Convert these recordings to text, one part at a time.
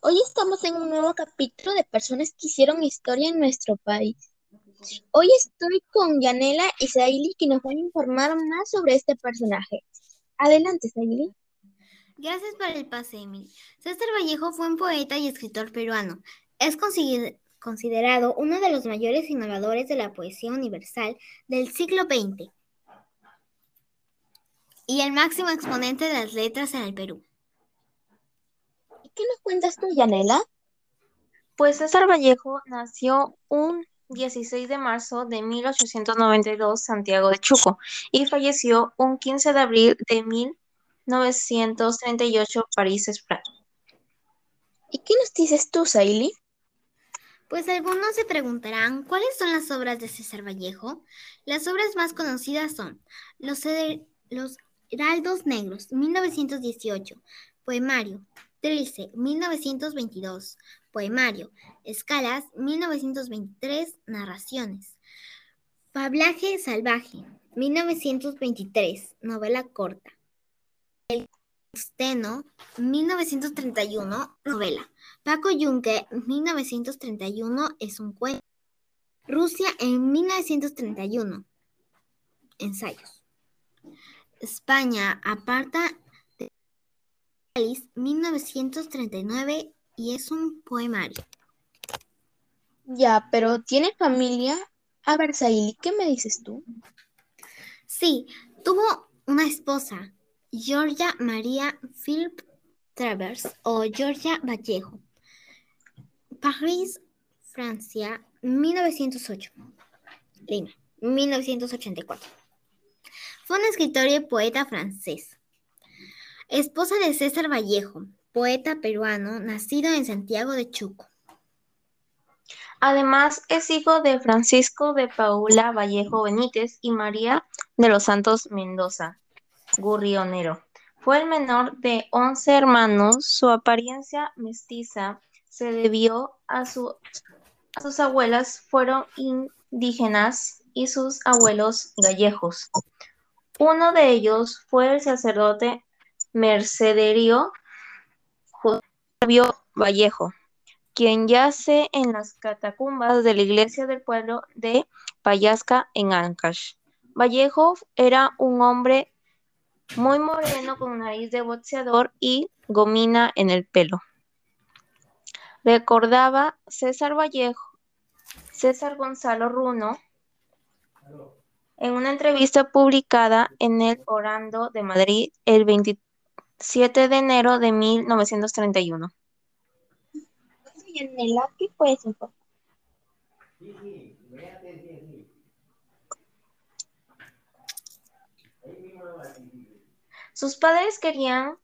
Hoy estamos en un nuevo capítulo de personas que hicieron historia en nuestro país. Hoy estoy con Yanela y Saili que nos van a informar más sobre este personaje. Adelante, Saili. Gracias por el pase, Emily. César Vallejo fue un poeta y escritor peruano. Es considerado uno de los mayores innovadores de la poesía universal del siglo XX y el máximo exponente de las letras en el Perú. ¿Y qué nos cuentas tú, Yanela? Pues César Vallejo nació un 16 de marzo de 1892 Santiago de Chuco y falleció un 15 de abril de 1938 París, España. ¿Y qué nos dices tú, Saili? Pues algunos se preguntarán, ¿cuáles son las obras de César Vallejo? Las obras más conocidas son Los, los Heraldos Negros, 1918, Poemario, Trilce, 1922, Poemario, Escalas, 1923, Narraciones, Fablaje Salvaje, 1923, novela corta. El Steno, 1931, novela. Paco Yunque, 1931, es un cuento. Rusia en 1931, ensayos. España aparta de país 1939 y es un poemario. Ya, pero ¿tiene familia? A ver, Saili, ¿qué me dices tú? Sí, tuvo una esposa, Georgia María Philip Travers o Georgia Vallejo. París, Francia, 1908. Lima, 1984. Fue un escritor y poeta francés. Esposa de César Vallejo, poeta peruano nacido en Santiago de Chuco. Además, es hijo de Francisco de Paula Vallejo Benítez y María de los Santos Mendoza Gurrionero. Fue el menor de 11 hermanos. Su apariencia mestiza se debió a, a sus abuelas fueron indígenas y sus abuelos gallegos. Uno de ellos fue el sacerdote mercedario José Vallejo, quien yace en las catacumbas de la iglesia del pueblo de Payasca en Ancash. Vallejo era un hombre muy moreno con nariz de boxeador y gomina en el pelo. Recordaba César Vallejo, César Gonzalo Runo, en una entrevista publicada en el Orando de Madrid el 27 de enero de 1931. ¿qué puedes Sus padres querían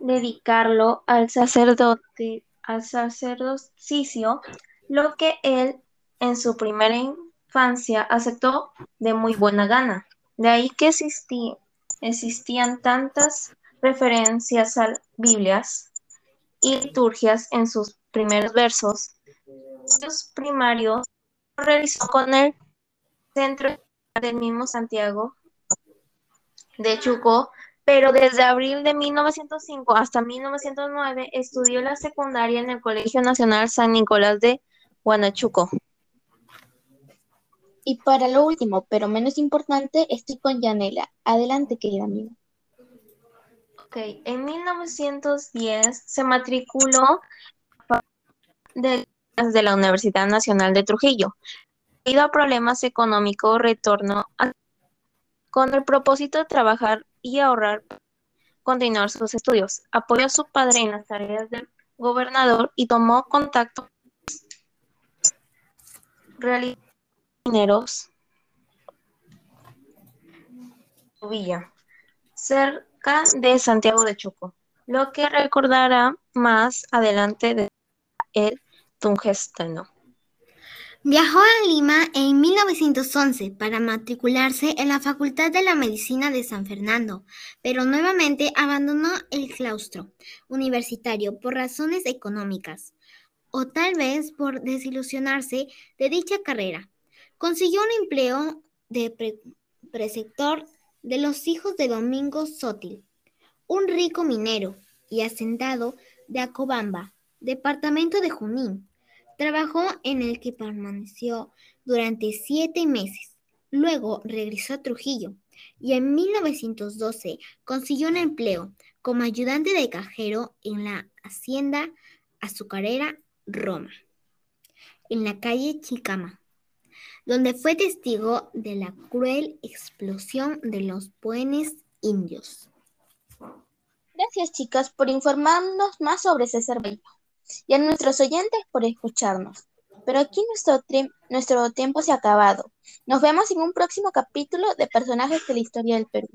dedicarlo al sacerdote, al sacerdocio, lo que él en su primera aceptó de muy buena gana. De ahí que existían tantas referencias a Biblias y liturgias en sus primeros versos. Los primarios realizó con el centro del mismo Santiago de Chuco, pero desde abril de 1905 hasta 1909 estudió la secundaria en el Colegio Nacional San Nicolás de Guanachuco. Y para lo último, pero menos importante, estoy con Yanela. Adelante, querida amiga. Ok, en 1910 se matriculó de, la Universidad Nacional de Trujillo. Debido a problemas económicos, retornó con el propósito de trabajar y ahorrar continuar sus estudios. Apoyó a su padre en las tareas del gobernador y tomó contacto mineros Villa, cerca de Santiago de Chuco, lo que recordará más adelante de el tungsteno. Viajó a Lima en 1911 para matricularse en la Facultad de la Medicina de San Fernando, pero nuevamente abandonó el claustro universitario por razones económicas, o tal vez por desilusionarse de dicha carrera. Consiguió un empleo de preceptor de los hijos de Domingo Sótil, un rico minero y asentado de Acobamba, departamento de Junín. Trabajó en el que permaneció durante siete meses. Luego regresó a Trujillo y en 1912 consiguió un empleo como ayudante de cajero en la hacienda azucarera Roma, en la calle Chicama, donde fue testigo de la cruel explosión de los buenos indios. Gracias chicas por informarnos más sobre César Bello y a nuestros oyentes por escucharnos. Pero aquí nuestro, nuestro tiempo se ha acabado. Nos vemos en un próximo capítulo de Personajes de la Historia del Perú.